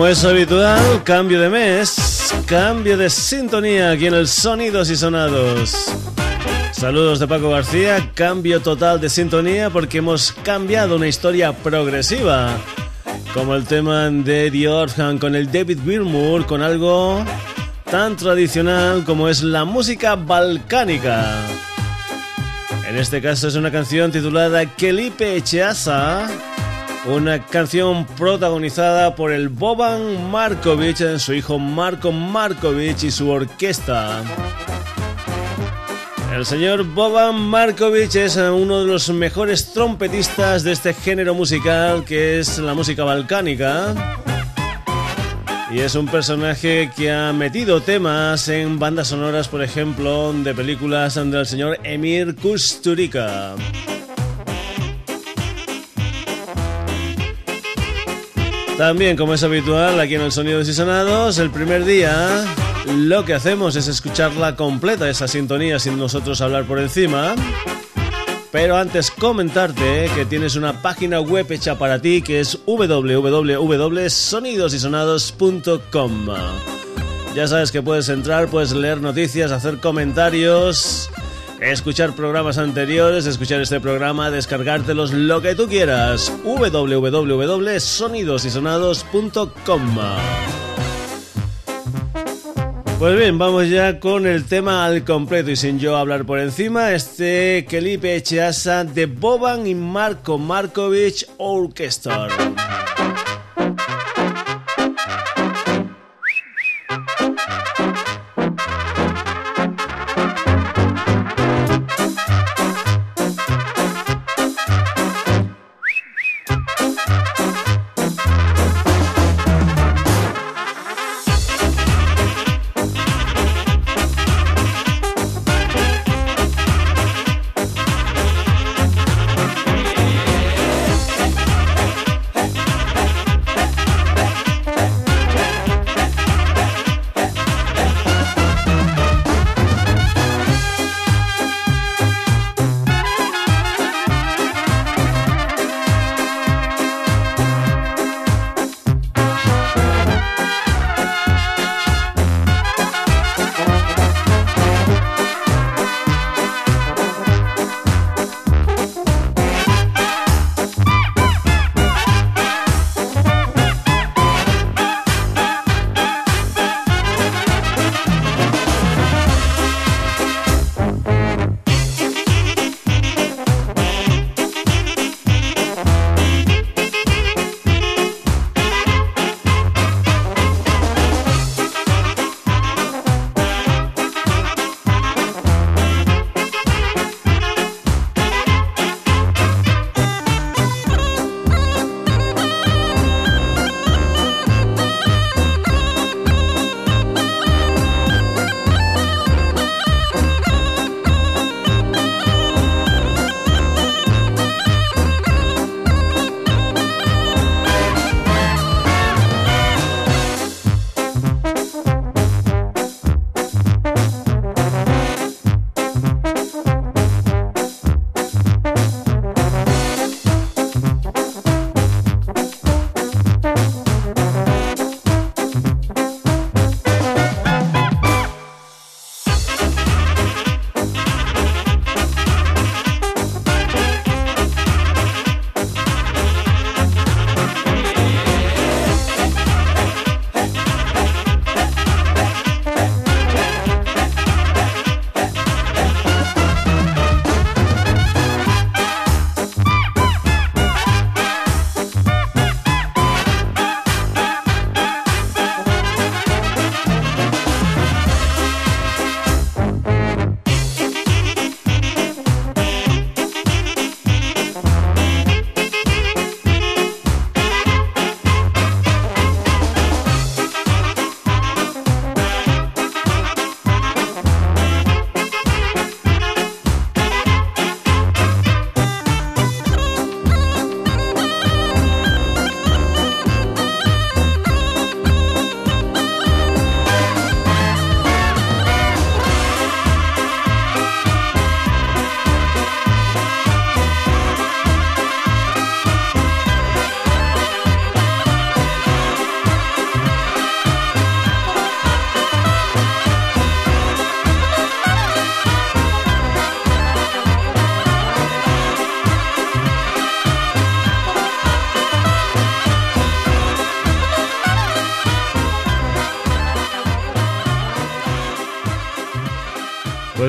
Como es habitual, cambio de mes, cambio de sintonía aquí en el Sonidos y Sonados. Saludos de Paco García, cambio total de sintonía porque hemos cambiado una historia progresiva. Como el tema de Eddie Orhan con el David Gilmour, con algo tan tradicional como es la música balcánica. En este caso es una canción titulada Kelipe Echeasa una canción protagonizada por el Boban Markovic, su hijo Marko Markovic y su orquesta. El señor Boban Markovic es uno de los mejores trompetistas de este género musical que es la música balcánica. Y es un personaje que ha metido temas en bandas sonoras, por ejemplo, de películas del señor Emir Kusturica. También, como es habitual aquí en el Sonidos y Sonados, el primer día lo que hacemos es escucharla completa, esa sintonía, sin nosotros hablar por encima. Pero antes comentarte que tienes una página web hecha para ti que es www.sonidosysonados.com. Ya sabes que puedes entrar, puedes leer noticias, hacer comentarios escuchar programas anteriores, escuchar este programa, descargártelos, lo que tú quieras. www.sonidosysonados.com pues bien, vamos ya con el tema al completo y sin yo hablar por encima, este Kelipe Echeasa de Boban y Marco Markovic Orchestra.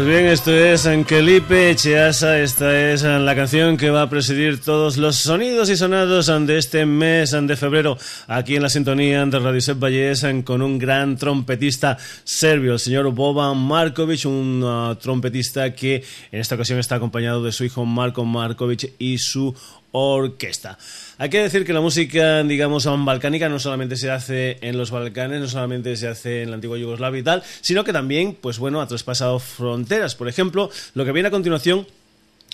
Pues bien, esto es Ankelipe Cheasa, esta es la canción que va a presidir todos los sonidos y sonados de este mes de febrero aquí en la sintonía de Radio Set Valles con un gran trompetista serbio, el señor Boban Markovic, un uh, trompetista que en esta ocasión está acompañado de su hijo Marko Markovic y su orquesta. Hay que decir que la música, digamos, balcánica no solamente se hace en los Balcanes, no solamente se hace en la antigua Yugoslavia y tal, sino que también, pues bueno, ha traspasado fronteras. Por ejemplo, lo que viene a continuación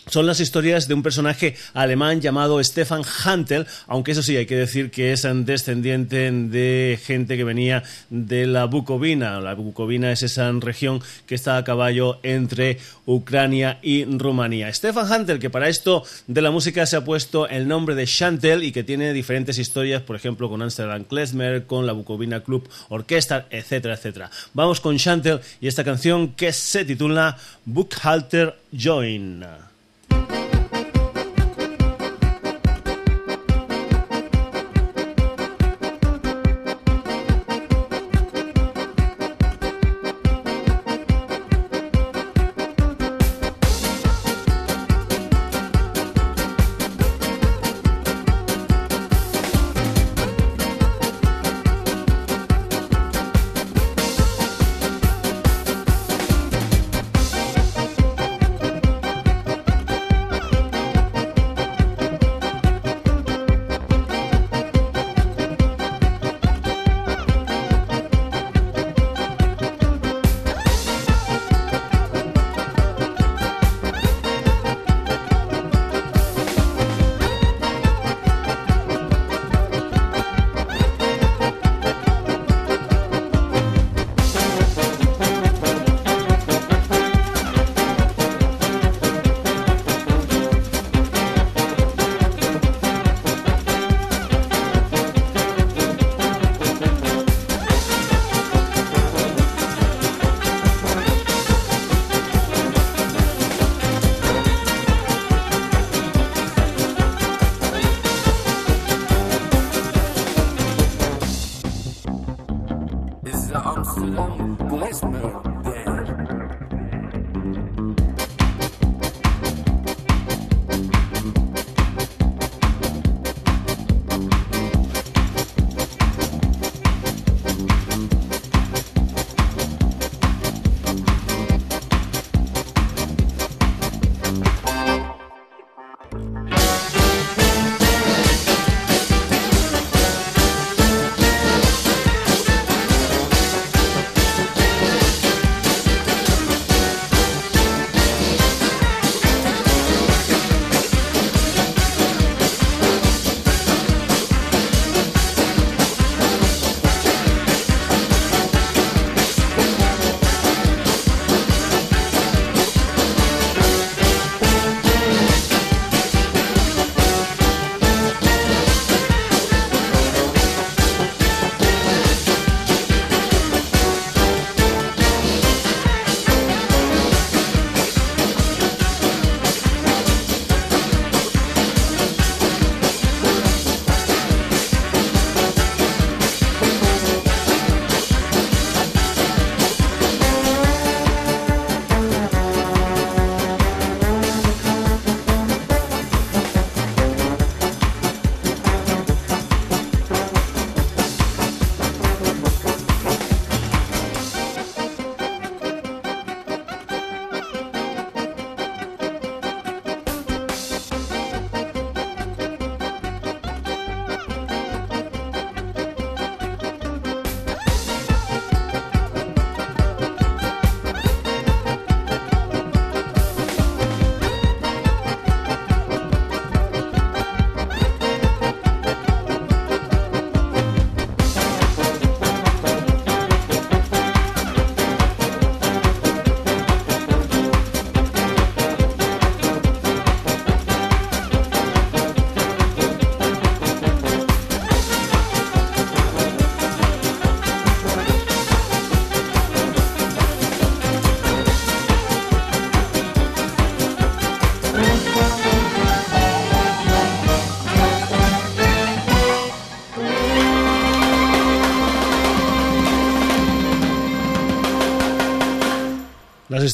son las historias de un personaje alemán llamado Stefan Hantel, aunque eso sí, hay que decir que es descendiente de gente que venía de la Bucovina. La Bucovina es esa región que está a caballo entre Ucrania y Rumanía. Stefan Hantel, que para esto de la música se ha puesto el nombre de Chantel y que tiene diferentes historias, por ejemplo, con Amsterdam Klezmer, con la Bucovina Club Orchestra, etcétera, etcétera. Vamos con Chantel y esta canción que se titula Bookhalter Join.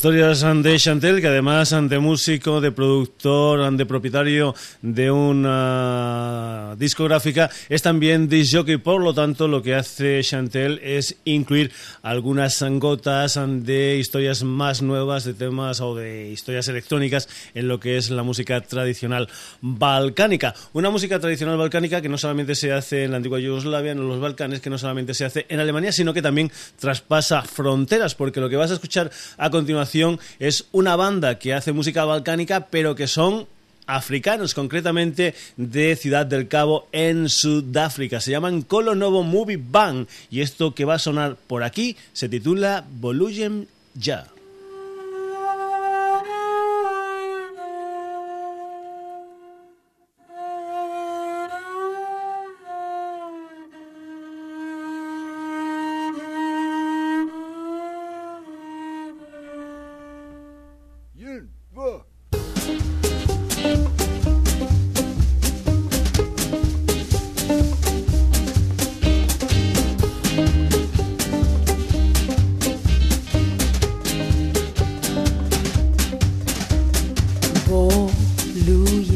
Historias de Chantel, que además de músico, de productor, de propietario de una discográfica, es también disc jockey. Por lo tanto, lo que hace Chantel es incluir algunas gotas de historias más nuevas, de temas o de historias electrónicas en lo que es la música tradicional balcánica. Una música tradicional balcánica que no solamente se hace en la antigua Yugoslavia, en los Balcanes, que no solamente se hace en Alemania, sino que también traspasa fronteras, porque lo que vas a escuchar a continuación es una banda que hace música balcánica, pero que son africanos, concretamente de Ciudad del Cabo en Sudáfrica. Se llaman Colo Novo Movie Band y esto que va a sonar por aquí se titula Volujem Ya. Hallelujah.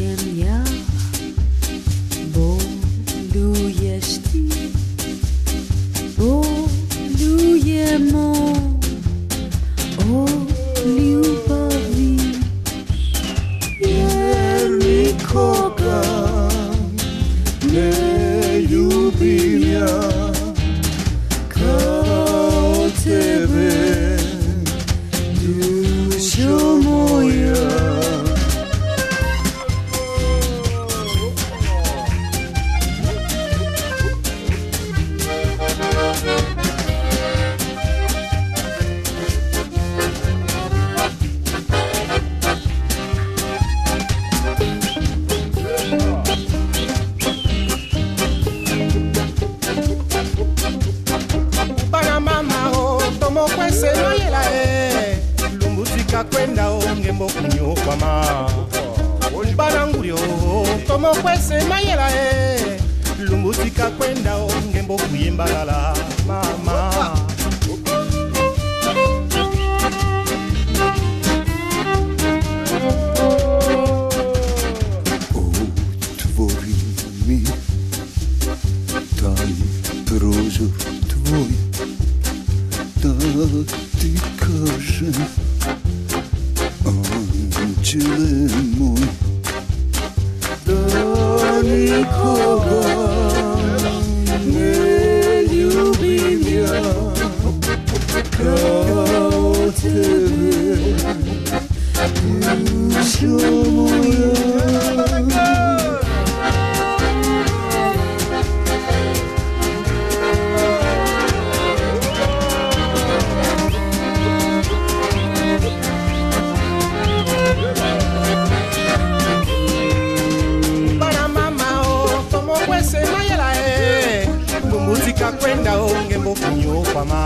kwenda ongembo kunyokwama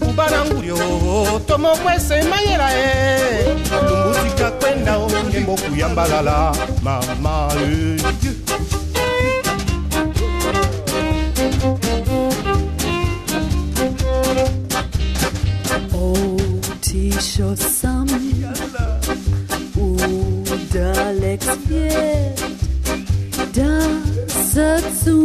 kubala ngulyo tomokwese mayela e. Kwenda mama e. Tisho sam Udalex wird Das zu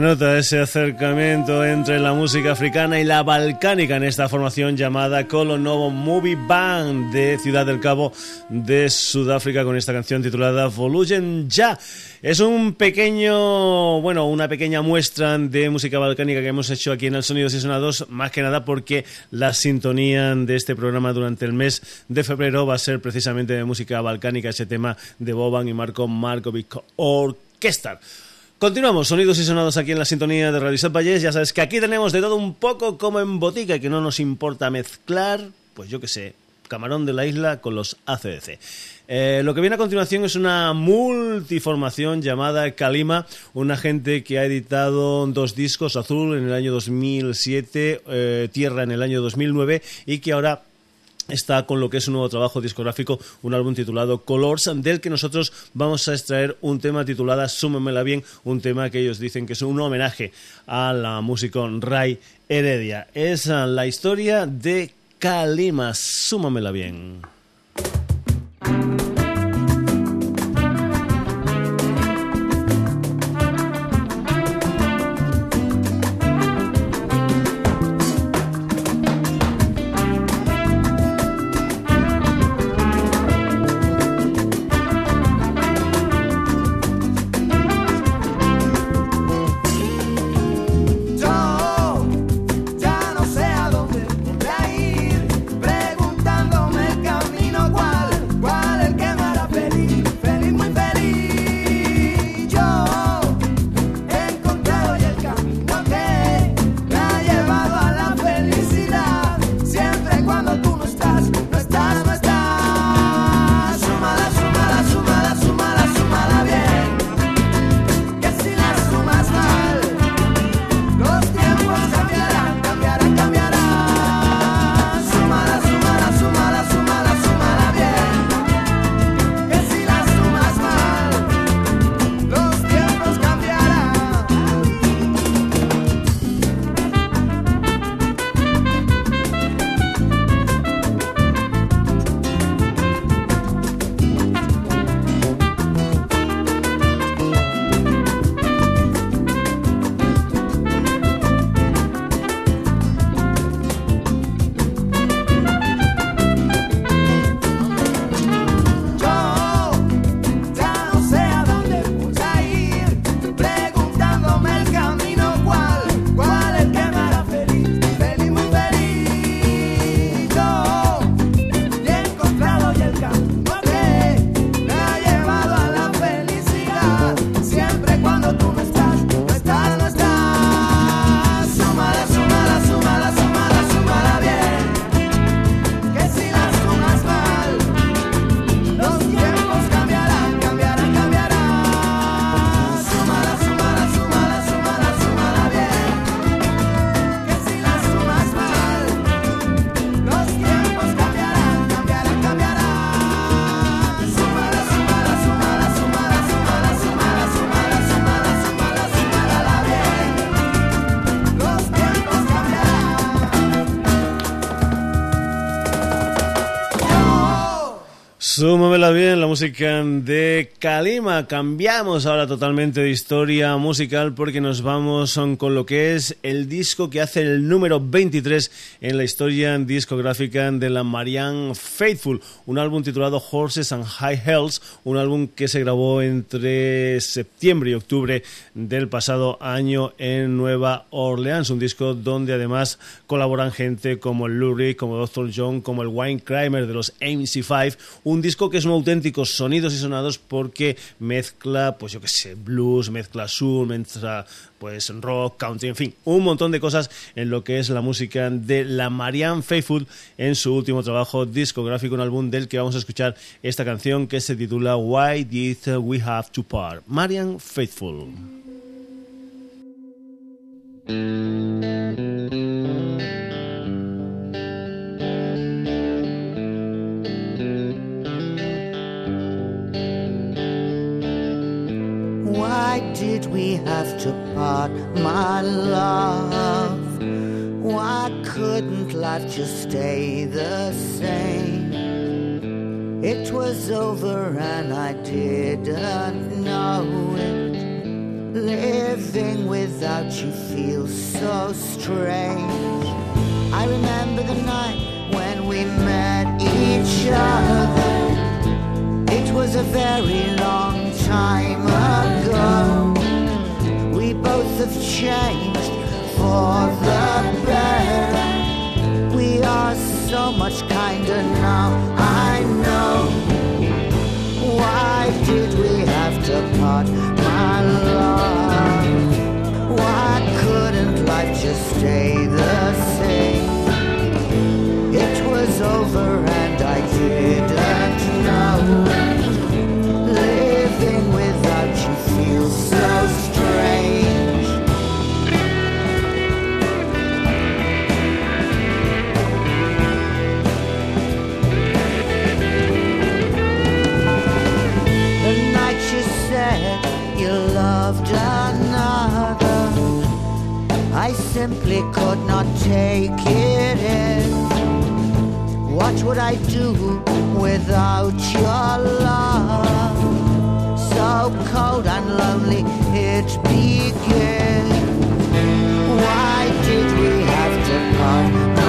Nota ese acercamiento entre la música africana y la balcánica en esta formación llamada Colo Novo Movie Band de Ciudad del Cabo de Sudáfrica con esta canción titulada Volugen Ya. Es un pequeño, bueno, una pequeña muestra de música balcánica que hemos hecho aquí en el Sonidos y Sonados, más que nada porque la sintonía de este programa durante el mes de febrero va a ser precisamente de música balcánica, ese tema de Boban y Marco Markovic Orchestra. Continuamos, sonidos y sonados aquí en la sintonía de Radio Valles. Ya sabes que aquí tenemos de todo un poco como en botica y que no nos importa mezclar, pues yo que sé, camarón de la isla con los ACDC. Eh, lo que viene a continuación es una multiformación llamada Kalima, una gente que ha editado dos discos, Azul en el año 2007, eh, Tierra en el año 2009 y que ahora está con lo que es un nuevo trabajo discográfico, un álbum titulado Colors, del que nosotros vamos a extraer un tema titulado Súmemela bien, un tema que ellos dicen que es un homenaje a la música Ray Heredia. Es la historia de Kalima, súmamela bien. Súmamela bien, la música de Kalima. Cambiamos ahora totalmente de historia musical porque nos vamos con lo que es el disco que hace el número 23 en la historia discográfica de la Marianne Faithful. Un álbum titulado Horses and High Hells, un álbum que se grabó entre septiembre y octubre del pasado año en Nueva Orleans. Un disco donde además colaboran gente como el Lurie, como Dr. John, como el Wayne Kramer de los MC5. Un disco que es un auténtico sonidos y sonados porque mezcla, pues yo qué sé, blues, mezcla soul, mezcla pues rock, country, en fin, un montón de cosas en lo que es la música de la Marianne Faithfull en su último trabajo discográfico, un álbum del que vamos a escuchar esta canción que se titula Why Did We Have to Part? Marianne Faithfull. We have to part, my love? Why couldn't life just stay the same? It was over and I didn't know it. Living without you feels so strange. I remember the night when we met each other. It was a very long time ago. Have changed for the better. We are so much not take it in. What would I do without your love? So cold and lonely it began. Why did we have to part,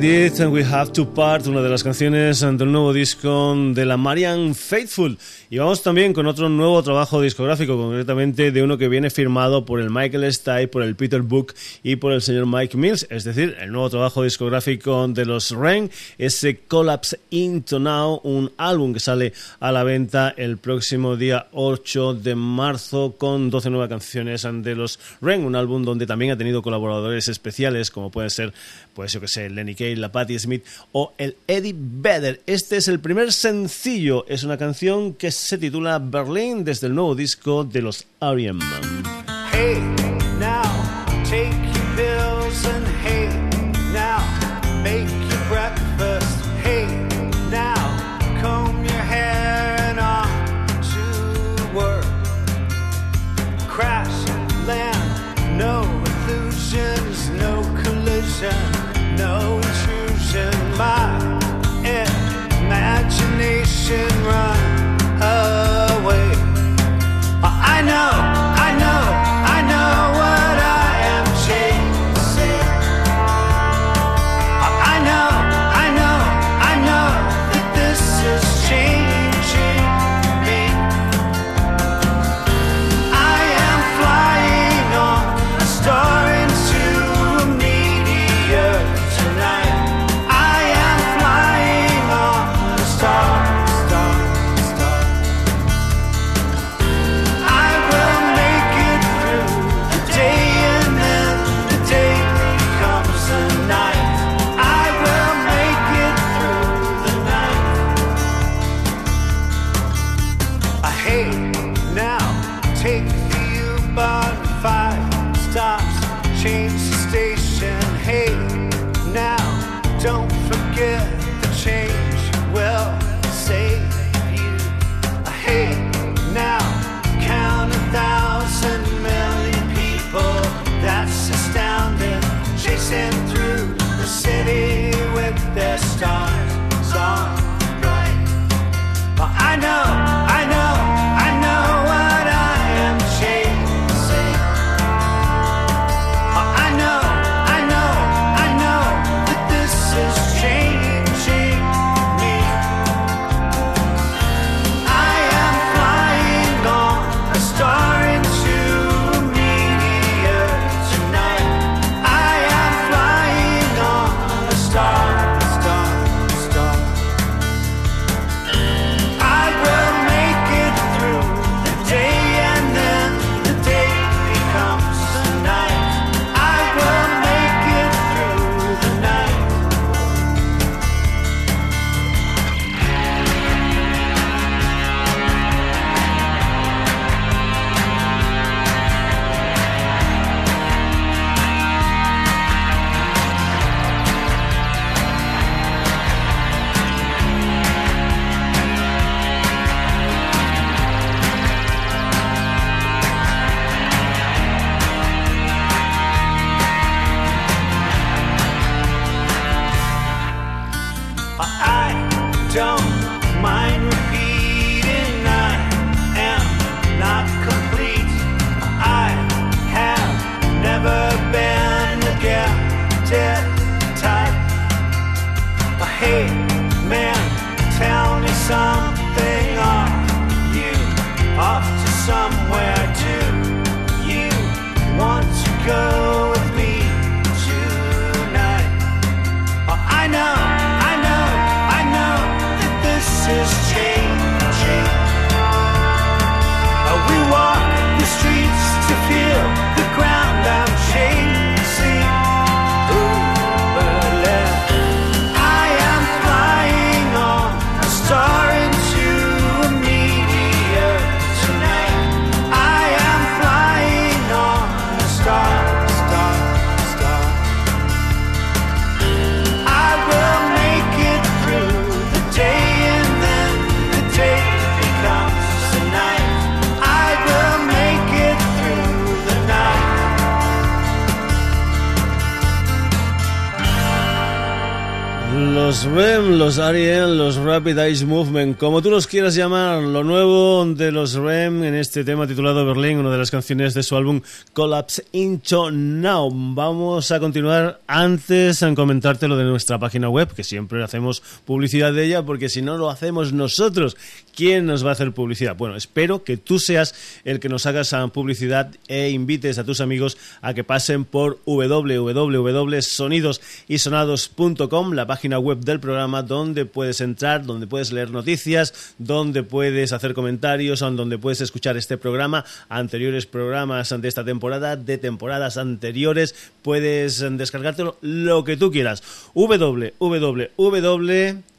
Did We Have to Part, una de las canciones del nuevo disco de la Marian Faithful. Y vamos también con otro nuevo trabajo discográfico, concretamente de uno que viene firmado por el Michael Stipe, por el Peter Book y por el señor Mike Mills, es decir, el nuevo trabajo discográfico de los Ren, ese Collapse Into Now, un álbum que sale a la venta el próximo día 8 de marzo con 12 nuevas canciones de los Ren, un álbum donde también ha tenido colaboradores especiales como puede ser, pues yo que sé, Lenny La Patti Smith o el Eddie Vedder. Este es el primer sencillo, es una canción que se titula Berlin desde el nuevo disco de los R.E.M. los REM, los Rapid Eye Movement, como tú los quieras llamar, lo nuevo de los REM en este tema titulado Berlín, una de las canciones de su álbum Collapse Into Now. Vamos a continuar antes en comentarte lo de nuestra página web, que siempre hacemos publicidad de ella, porque si no lo hacemos nosotros, ¿quién nos va a hacer publicidad? Bueno, espero que tú seas el que nos hagas publicidad e invites a tus amigos a que pasen por www.sonidosysonados.com, la página web del programa donde puedes entrar, donde puedes leer noticias, donde puedes hacer comentarios, donde puedes escuchar este programa, anteriores programas de esta temporada, de temporadas anteriores, puedes descargártelo lo que tú quieras. www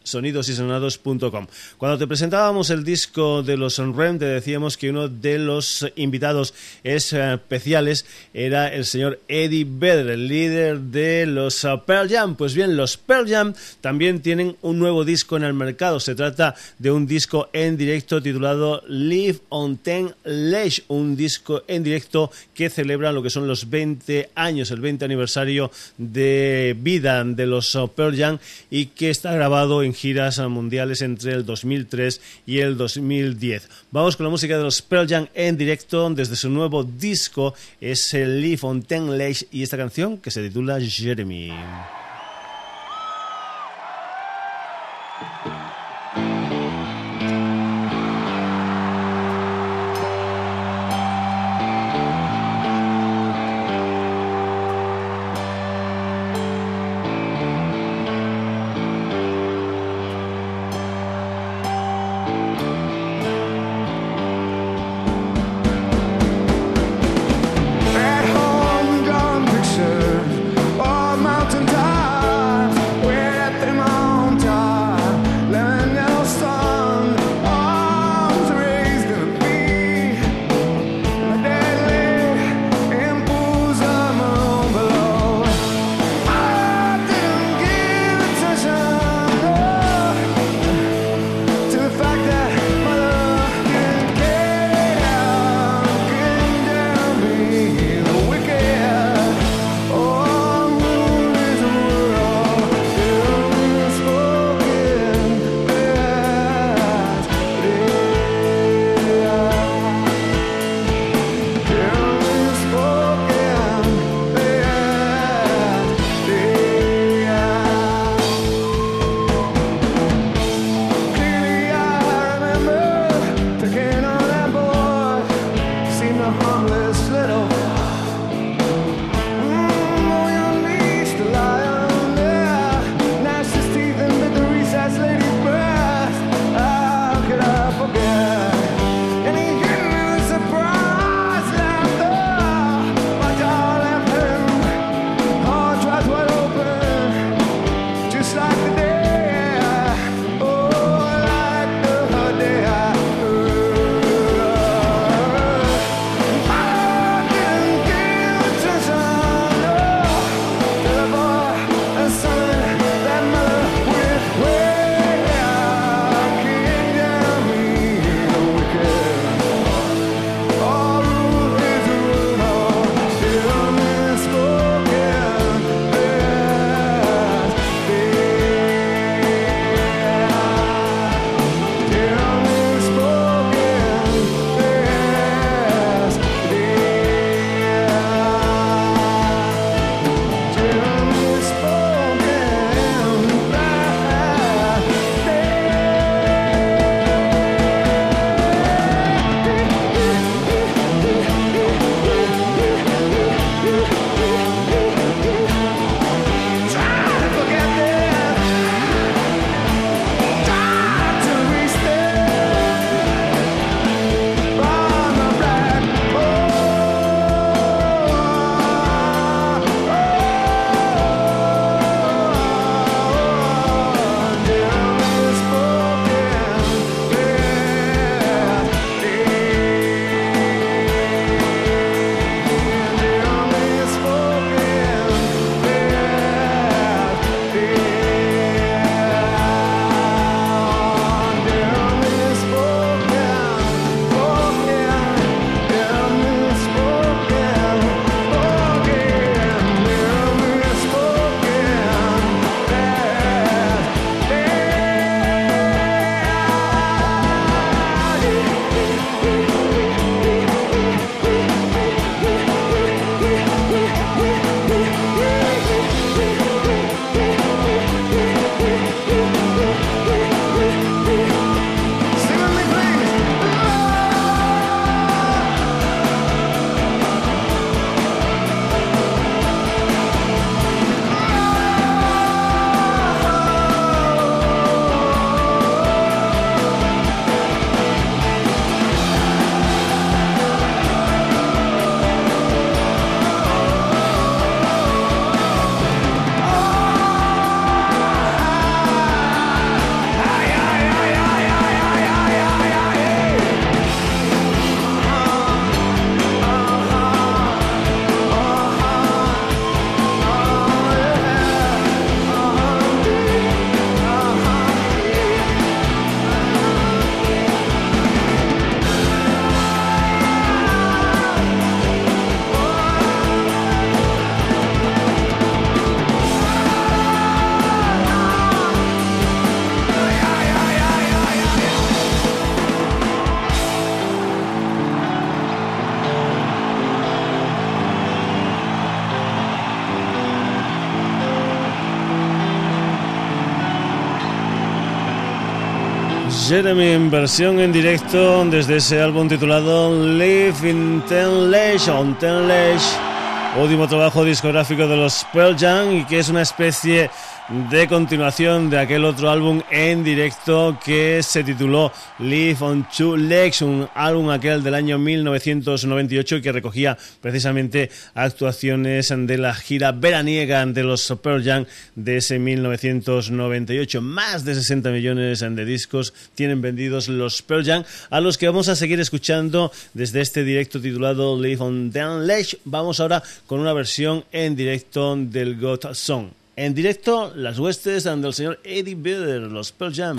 sonidosysonados.com. Cuando te presentábamos el disco de los REM, te decíamos que uno de los invitados especiales era el señor Eddie Vedder, el líder de los uh, Pearl Jam. Pues bien, los Pearl Jam también tienen un nuevo disco en el mercado. Se trata de un disco en directo titulado Live on Ten Ledge, un disco en directo que celebra lo que son los 20 años, el 20 aniversario de vida de los uh, Pearl Jam y que está grabado en giras mundiales entre el 2003 y el 2010. Vamos con la música de los Pearl Jam en directo desde su nuevo disco, es el Ten Ledge y esta canción que se titula Jeremy. Jeremy en versión en directo desde ese álbum titulado Live in Ten Lash on Ten Lash, último trabajo discográfico de los Pearl Jam y que es una especie de continuación de aquel otro álbum en directo que se tituló Live on Two Legs, un álbum aquel del año 1998 que recogía precisamente actuaciones de la gira veraniega de los Pearl Jam de ese 1998. Más de 60 millones de discos tienen vendidos los Pearl Jam, a los que vamos a seguir escuchando desde este directo titulado Live on Ten Legs. Vamos ahora con una versión en directo del God Song. En directo, las huestes del señor Eddie Vedder, los Pearl Jam.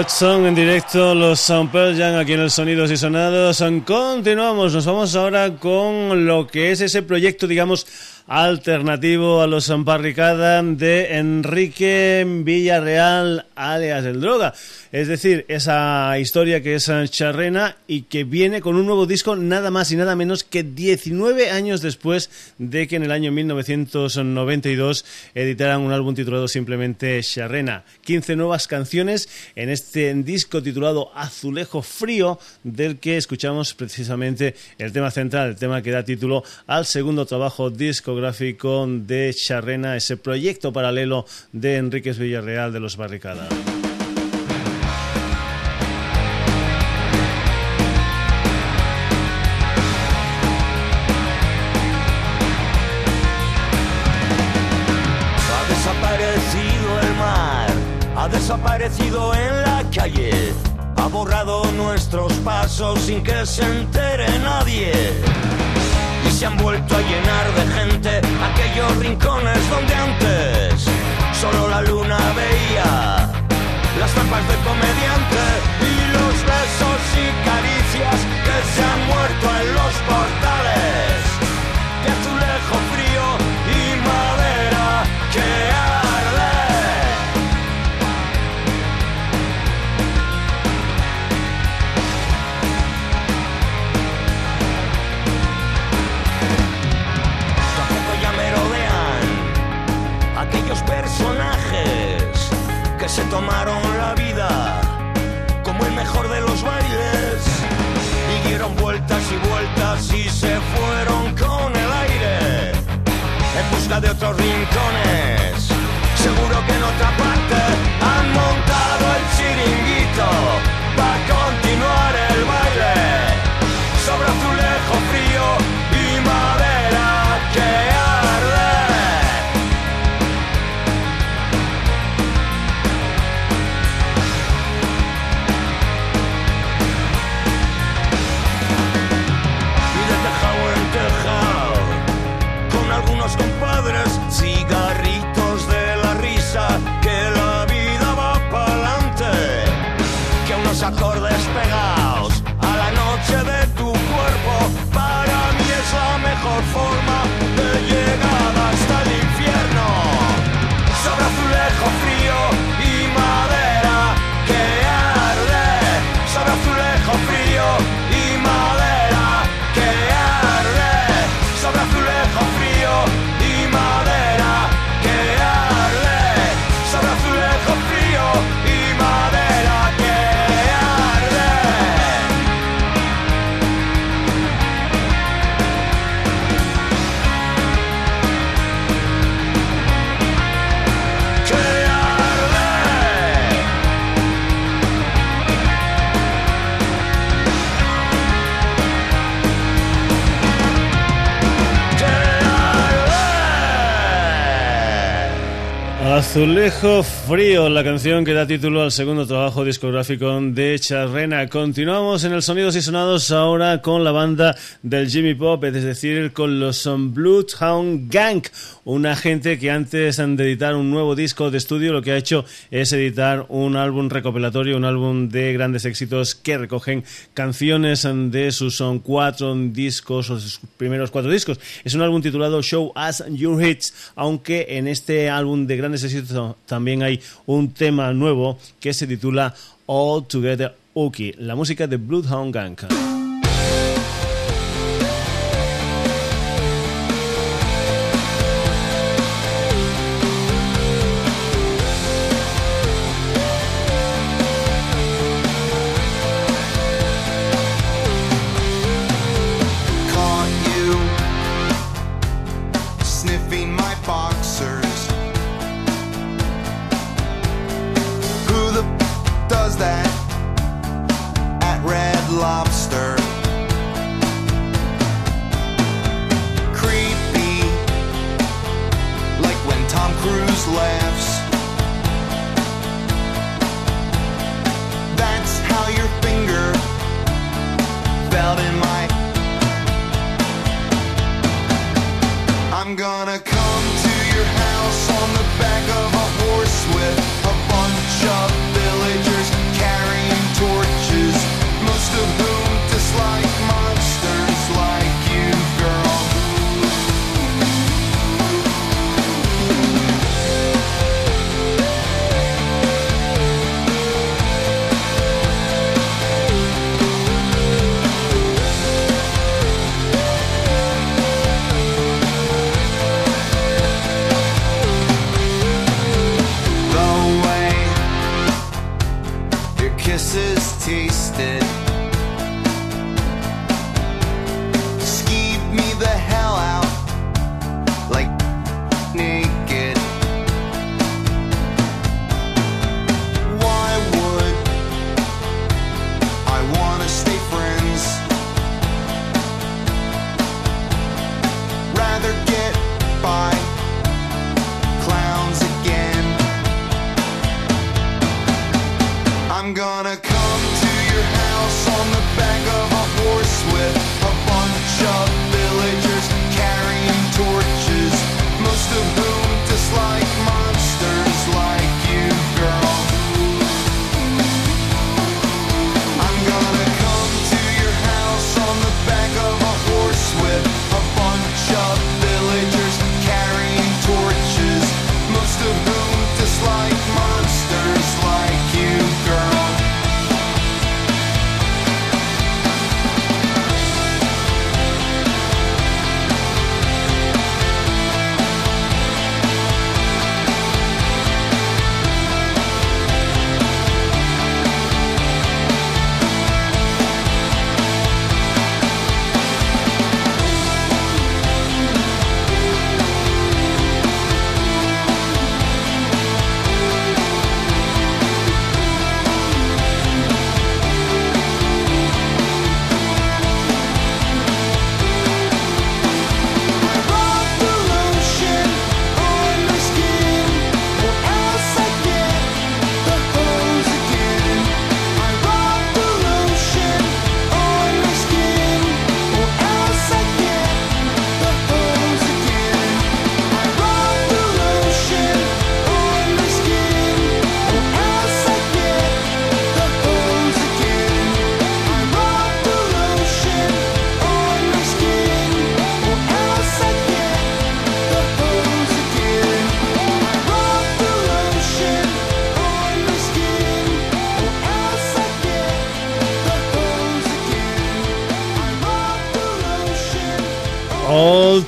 Godson en directo, los Sound Pearl Jam aquí en el Sonidos y Sonados. Continuamos, nos vamos ahora con lo que es ese proyecto, digamos, alternativo a los Amparricada de Enrique Villarreal, alias El Droga. Es decir, esa historia que es charrena y que viene con un nuevo disco nada más y nada menos que 19 años después de que en el año 1992 editaran un álbum titulado simplemente Charrena. 15 nuevas canciones en este disco titulado Azulejo Frío, del que escuchamos precisamente el tema central, el tema que da título al segundo trabajo discográfico de Charrena, ese proyecto paralelo de Enríquez Villarreal de los Barricada. Desaparecido en la calle, ha borrado nuestros pasos sin que se entere nadie. Se han vuelto a llenar de gente. Aquellos rincones donde antes solo la luna veía las trampas del comediante y los besos y caricias que se han muerto en los portales. De azulejo frío Azulejo Frío, la canción que da título al segundo trabajo discográfico de Charrena. Continuamos en el Sonidos y Sonados ahora con la banda del Jimmy Pop, es decir, con los Bloodhound Gang, una gente que antes de editar un nuevo disco de estudio lo que ha hecho es editar un álbum recopilatorio, un álbum de grandes éxitos que recogen canciones de sus son cuatro discos sus primeros cuatro discos. Es un álbum titulado Show Us Your Hits, aunque en este álbum de grandes éxitos también hay un tema nuevo que se titula All Together Ookie, la música de Bloodhound Gang. wasted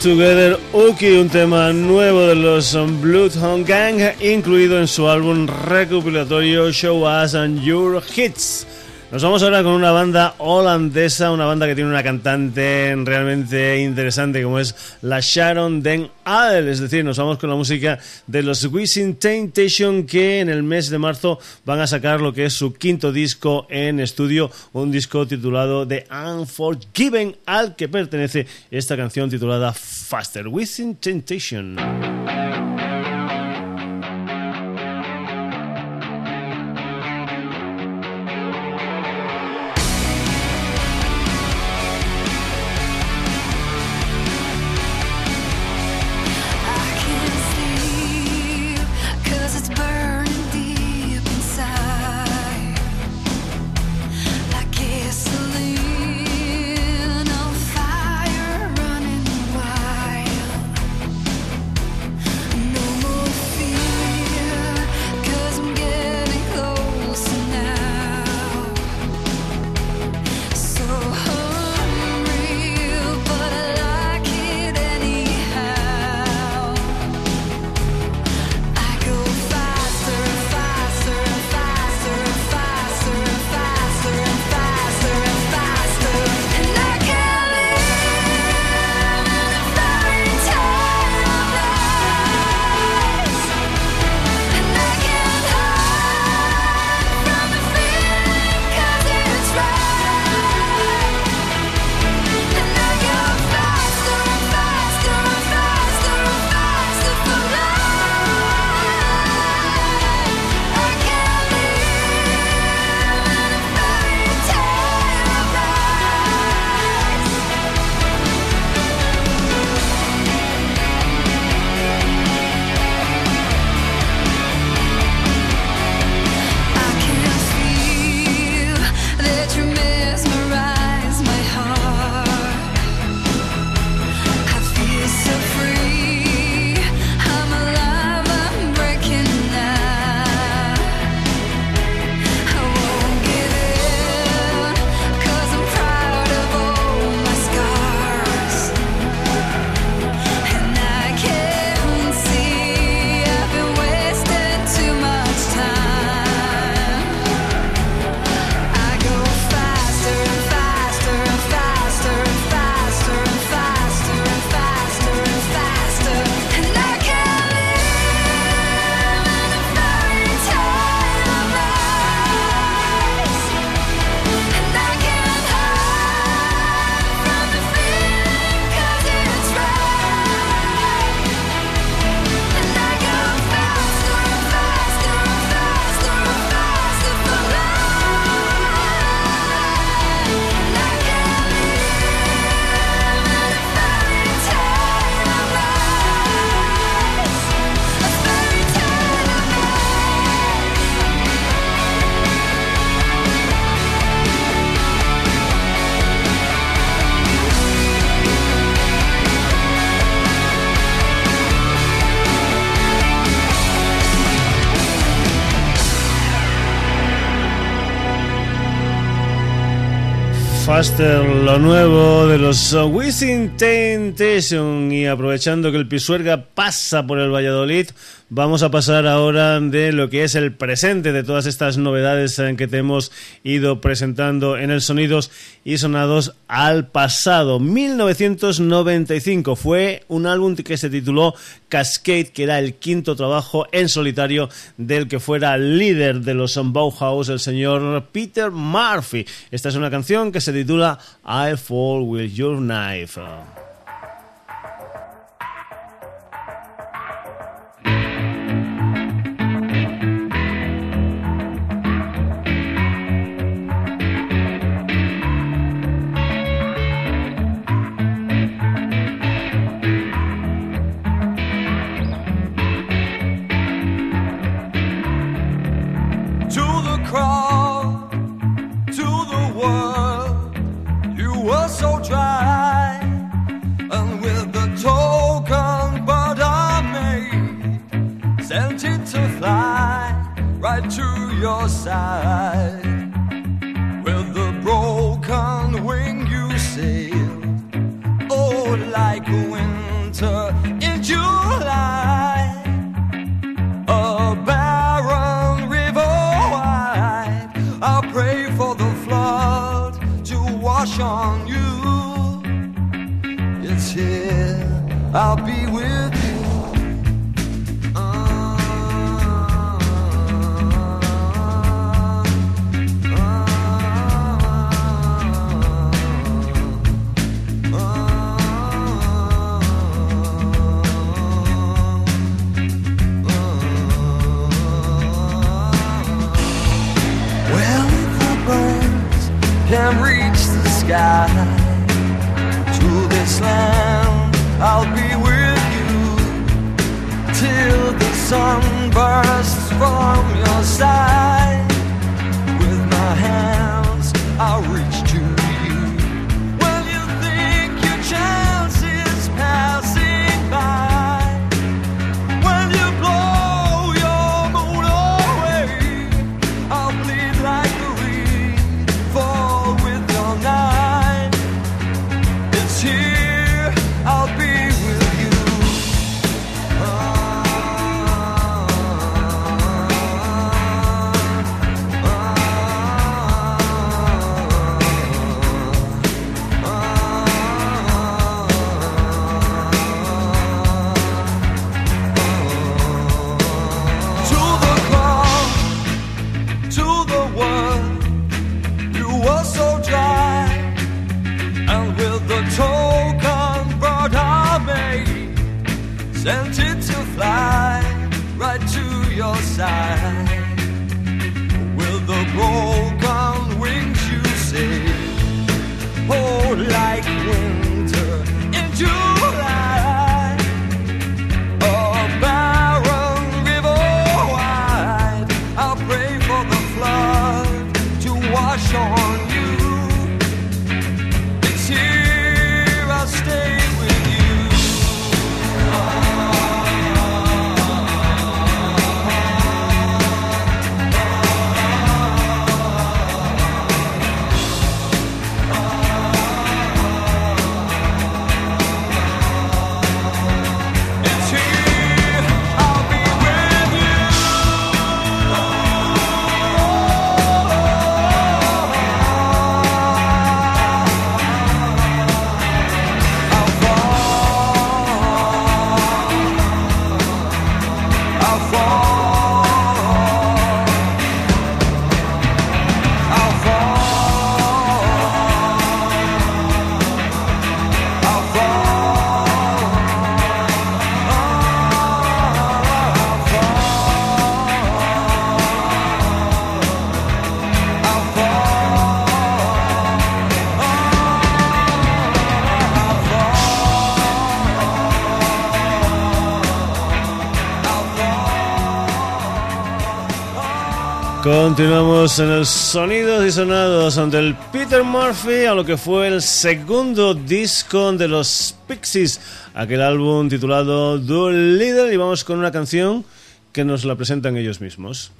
Together Uki, un tema nuevo de los Bloodhound Gang, incluido en su álbum recopilatorio Show Us and Your Hits. Nos vamos ahora con una banda holandesa, una banda que tiene una cantante realmente interesante como es la Sharon Den Adel, es decir, nos vamos con la música de los Wishing Temptation que en el mes de marzo van a sacar lo que es su quinto disco en estudio, un disco titulado The Unforgiven al que pertenece esta canción titulada Faster Wishing Temptation. Faster, lo nuevo de los uh, Wishing Temptation y aprovechando que el Pisuerga pasa por el Valladolid, vamos a pasar ahora de lo que es el presente de todas estas novedades en que te hemos ido presentando en el Sonidos y Sonados al pasado. 1995 fue un álbum que se tituló Cascade, que era el quinto trabajo en solitario del que fuera líder de los Bauhaus, el señor Peter Murphy. Esta es una canción que se titula I Fall With Your Knife. And with the token but I made, sent it to fly right to your side. With the broken wing you sailed, oh, like a I'll be with you. Well, if birds can reach the sky till the sun bursts from your side. Continuamos en el Sonidos y Sonados ante el Peter Murphy a lo que fue el segundo disco de los Pixies, aquel álbum titulado Do Leader y vamos con una canción que nos la presentan ellos mismos.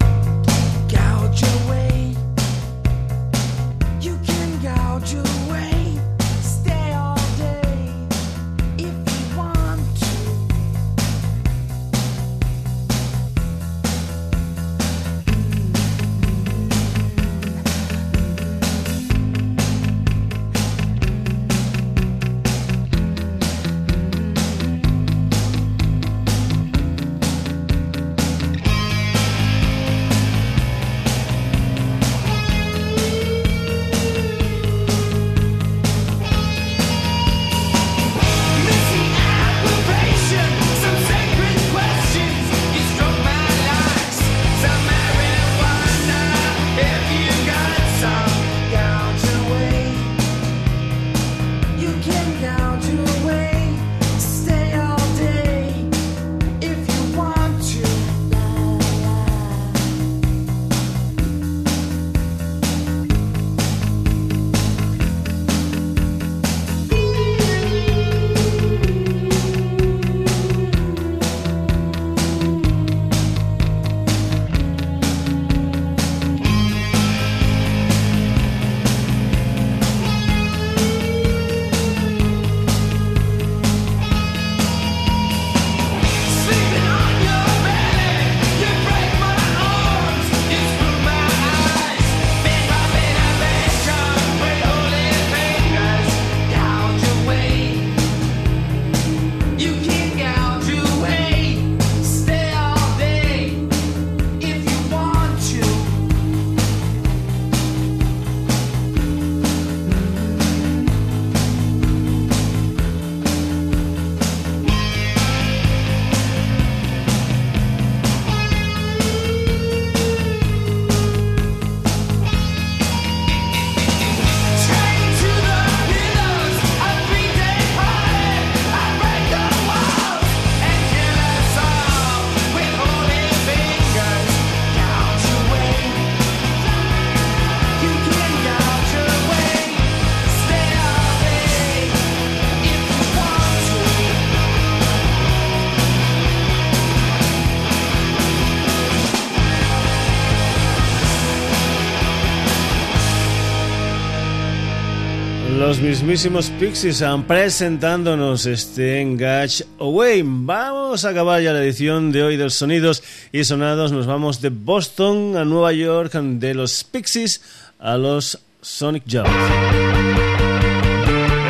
Los mismísimos Pixies han presentándonos este Engage Away. Vamos a acabar ya la edición de hoy de los Sonidos y Sonados. Nos vamos de Boston a Nueva York, de los Pixies a los Sonic Youth.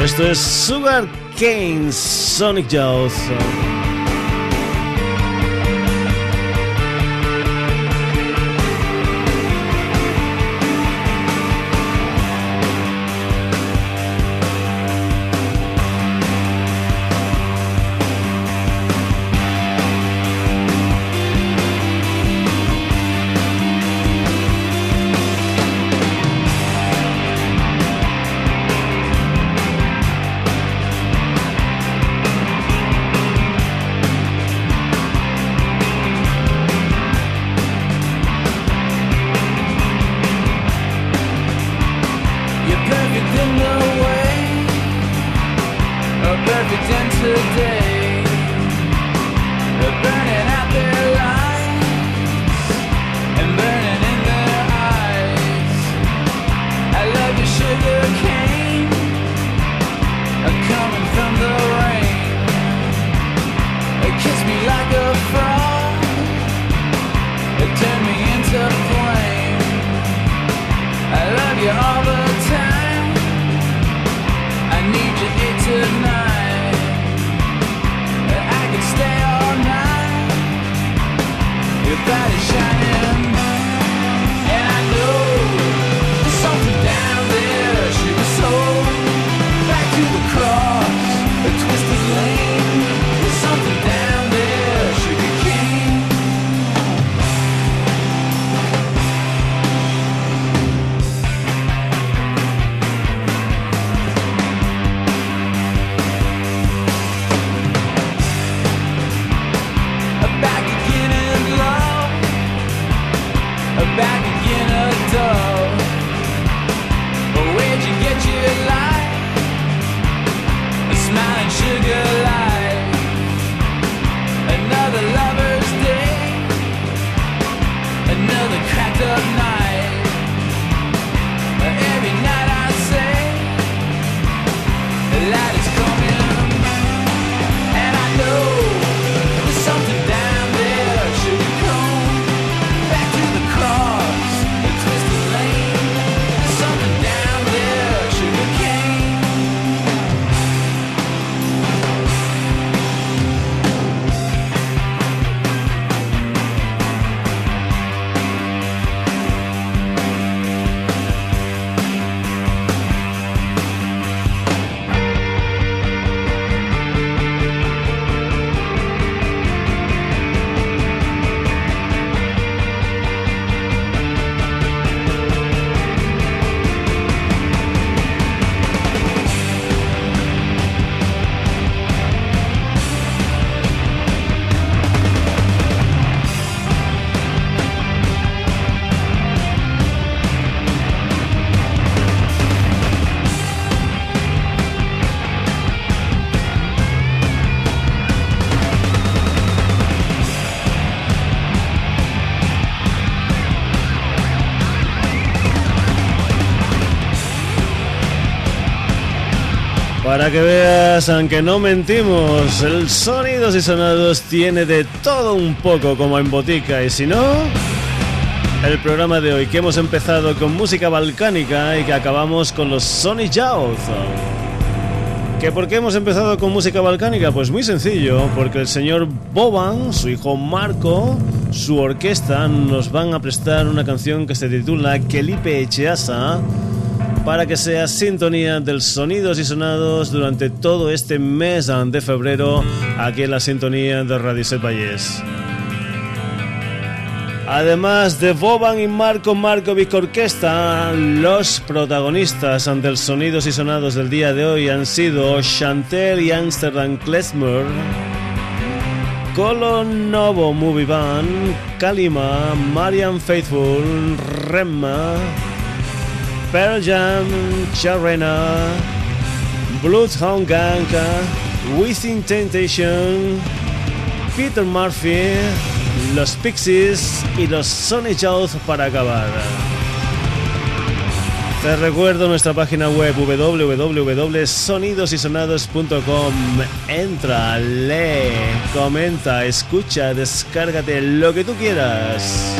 Esto es Sugar Cane Sonic Youth. Smiling sugar Para que veas, aunque no mentimos, el Sonidos y Sonados tiene de todo un poco como en botica y si no, el programa de hoy que hemos empezado con música balcánica y que acabamos con los Sonic Youth. ¿Que por qué hemos empezado con música balcánica? Pues muy sencillo, porque el señor Boban, su hijo Marco, su orquesta nos van a prestar una canción que se titula Kelipe Echeasa para que sea sintonía del sonidos y sonados durante todo este mes de febrero aquí en la sintonía de Radio Set Valles. Además de Boban y Marco Markovic Orquesta, los protagonistas del Sonidos y Sonados del día de hoy han sido Chantel y Amsterdam Klezmer, Colo Novo Movie Band, Kalima, Marian Faithful, Remma, Pearl Jam, Charena, Bloodhound Gang, Within Temptation, Peter Murphy, los Pixies y los Sonic Youth para acabar. Te recuerdo nuestra página web www.sonidosysonados.com. Entra, lee, comenta, escucha, descárgate lo que tú quieras.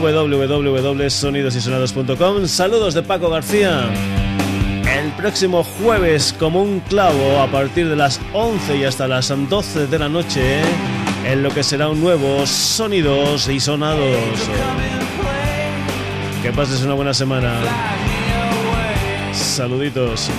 www.sonidosysonados.com. Saludos de Paco García. El próximo jueves, como un clavo, a partir de las 11 y hasta las 12 de la noche, en lo que será un nuevo Sonidos y Sonados. Que pases una buena semana. Saluditos.